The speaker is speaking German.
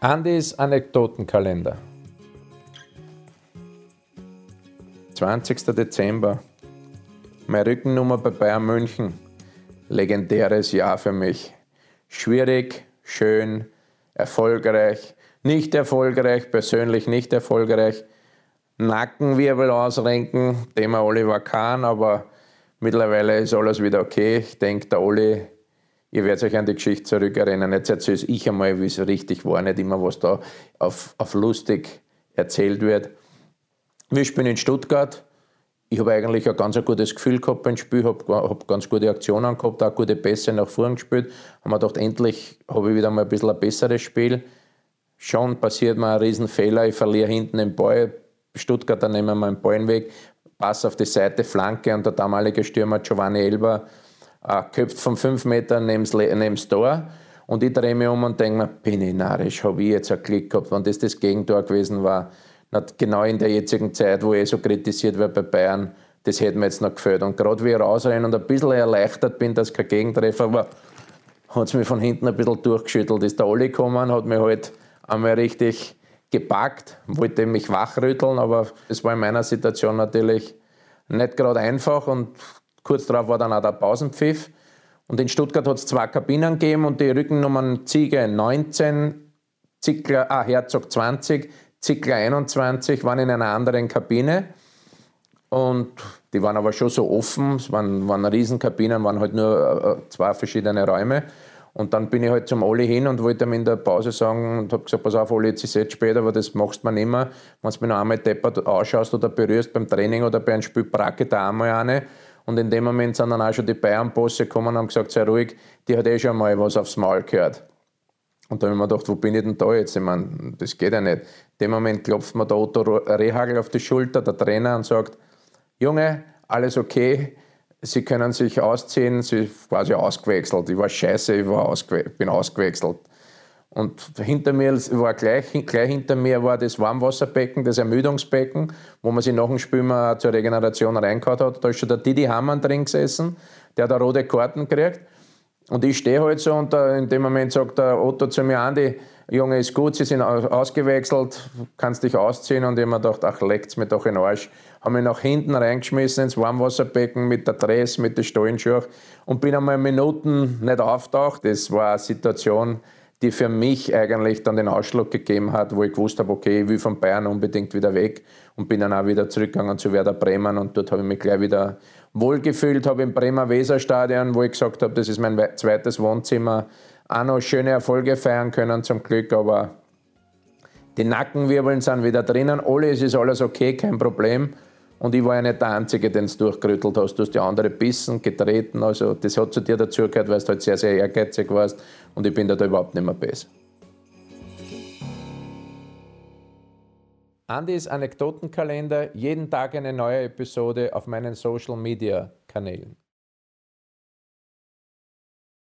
Andys Anekdotenkalender. 20. Dezember. Meine Rückennummer bei Bayern München. Legendäres Jahr für mich. Schwierig, schön, erfolgreich, nicht erfolgreich, persönlich nicht erfolgreich. Nackenwirbel ausrenken, Thema Oliver Kahn, aber mittlerweile ist alles wieder okay. Ich denke, der Oli Ihr werdet euch an die Geschichte zurückerinnern. Jetzt erzähle ich einmal, wie es richtig war, nicht immer, was da auf, auf lustig erzählt wird. Wir spielen in Stuttgart. Ich habe eigentlich ein ganz gutes Gefühl gehabt beim Spiel, habe hab ganz gute Aktionen gehabt, auch gute Pässe nach vorn gespielt. Haben wir gedacht, endlich habe ich wieder mal ein bisschen ein besseres Spiel. Schon passiert mir ein Riesenfehler, ich verliere hinten den Ball. Stuttgart, dann nehmen wir einen Ball weg, Pass auf die Seite, Flanke und der damalige Stürmer Giovanni Elber äh, köpft von fünf Metern neben das Tor. Und ich drehe mich um und denke mir, bin ich narrisch, habe ich jetzt einen Klick gehabt, wenn das das Gegentor gewesen war. Genau in der jetzigen Zeit, wo ich so kritisiert wird bei Bayern, das hätte mir jetzt noch gefällt. Und gerade wie ich rausrenne und ein bisschen erleichtert bin, dass kein Gegentreffer war, hat es mich von hinten ein bisschen durchgeschüttelt. Ist der Olli gekommen, hat mich halt einmal richtig gepackt, wollte mich wachrütteln, aber es war in meiner Situation natürlich nicht gerade einfach und Kurz darauf war dann auch der Pausenpfiff. Und in Stuttgart hat es zwei Kabinen gegeben und die Rückennummern Ziege 19, Zickler, ah, Herzog 20, Zickler 21 waren in einer anderen Kabine. Und die waren aber schon so offen, es waren, waren Riesenkabinen, waren halt nur äh, zwei verschiedene Räume. Und dann bin ich halt zum Olli hin und wollte ihm in der Pause sagen und habe gesagt, pass auf, Olli, jetzt ist es spät, aber das machst nicht mehr. Wenn du mir noch einmal deppert ausschaust oder berührst beim Training oder bei einem Spiel, bracke da einmal eine. Und in dem Moment sind dann auch schon die Bayern-Bosse gekommen und haben gesagt, sei ruhig, die hat eh schon mal was aufs Maul gehört. Und da habe ich mir gedacht, wo bin ich denn da jetzt? Ich meine, das geht ja nicht. In dem Moment klopft mir der Otto Rehagel auf die Schulter, der Trainer, und sagt, Junge, alles okay, Sie können sich ausziehen. Sie war quasi ausgewechselt. Ich war scheiße, ich war ausgewe bin ausgewechselt. Und hinter mir war gleich, gleich hinter mir war das Warmwasserbecken, das Ermüdungsbecken, wo man sich nach dem Spiel mal zur Regeneration reingehauen hat. Da ist schon der Didi Hammann drin gesessen, der hat rote Karten gekriegt. Und ich stehe halt so und in dem Moment sagt der Otto zu mir, Andi, Junge, ist gut, Sie sind ausgewechselt, kannst dich ausziehen. Und ich habe mir gedacht, ach, leckt's mir doch in den Arsch. Habe mich nach hinten reingeschmissen ins Warmwasserbecken mit der Dress, mit den Stollenschuhen und bin einmal Minuten nicht auftaucht. Das war eine Situation, die für mich eigentlich dann den Ausschlag gegeben hat, wo ich gewusst habe, okay, ich will von Bayern unbedingt wieder weg und bin dann auch wieder zurückgegangen zu Werder Bremen und dort habe ich mich gleich wieder wohlgefühlt, habe im Bremer Weserstadion, wo ich gesagt habe, das ist mein zweites Wohnzimmer, auch noch schöne Erfolge feiern können zum Glück, aber die Nackenwirbeln sind wieder drinnen, alles ist alles okay, kein Problem. Und ich war ja nicht der Einzige, den du durchgerüttelt hast. Du hast die andere bissen, getreten. Also das hat zu dir dazugehört, weil du halt sehr, sehr ehrgeizig warst. Und ich bin da, da überhaupt nicht mehr besser. Andys Anekdotenkalender, jeden Tag eine neue Episode auf meinen Social Media Kanälen.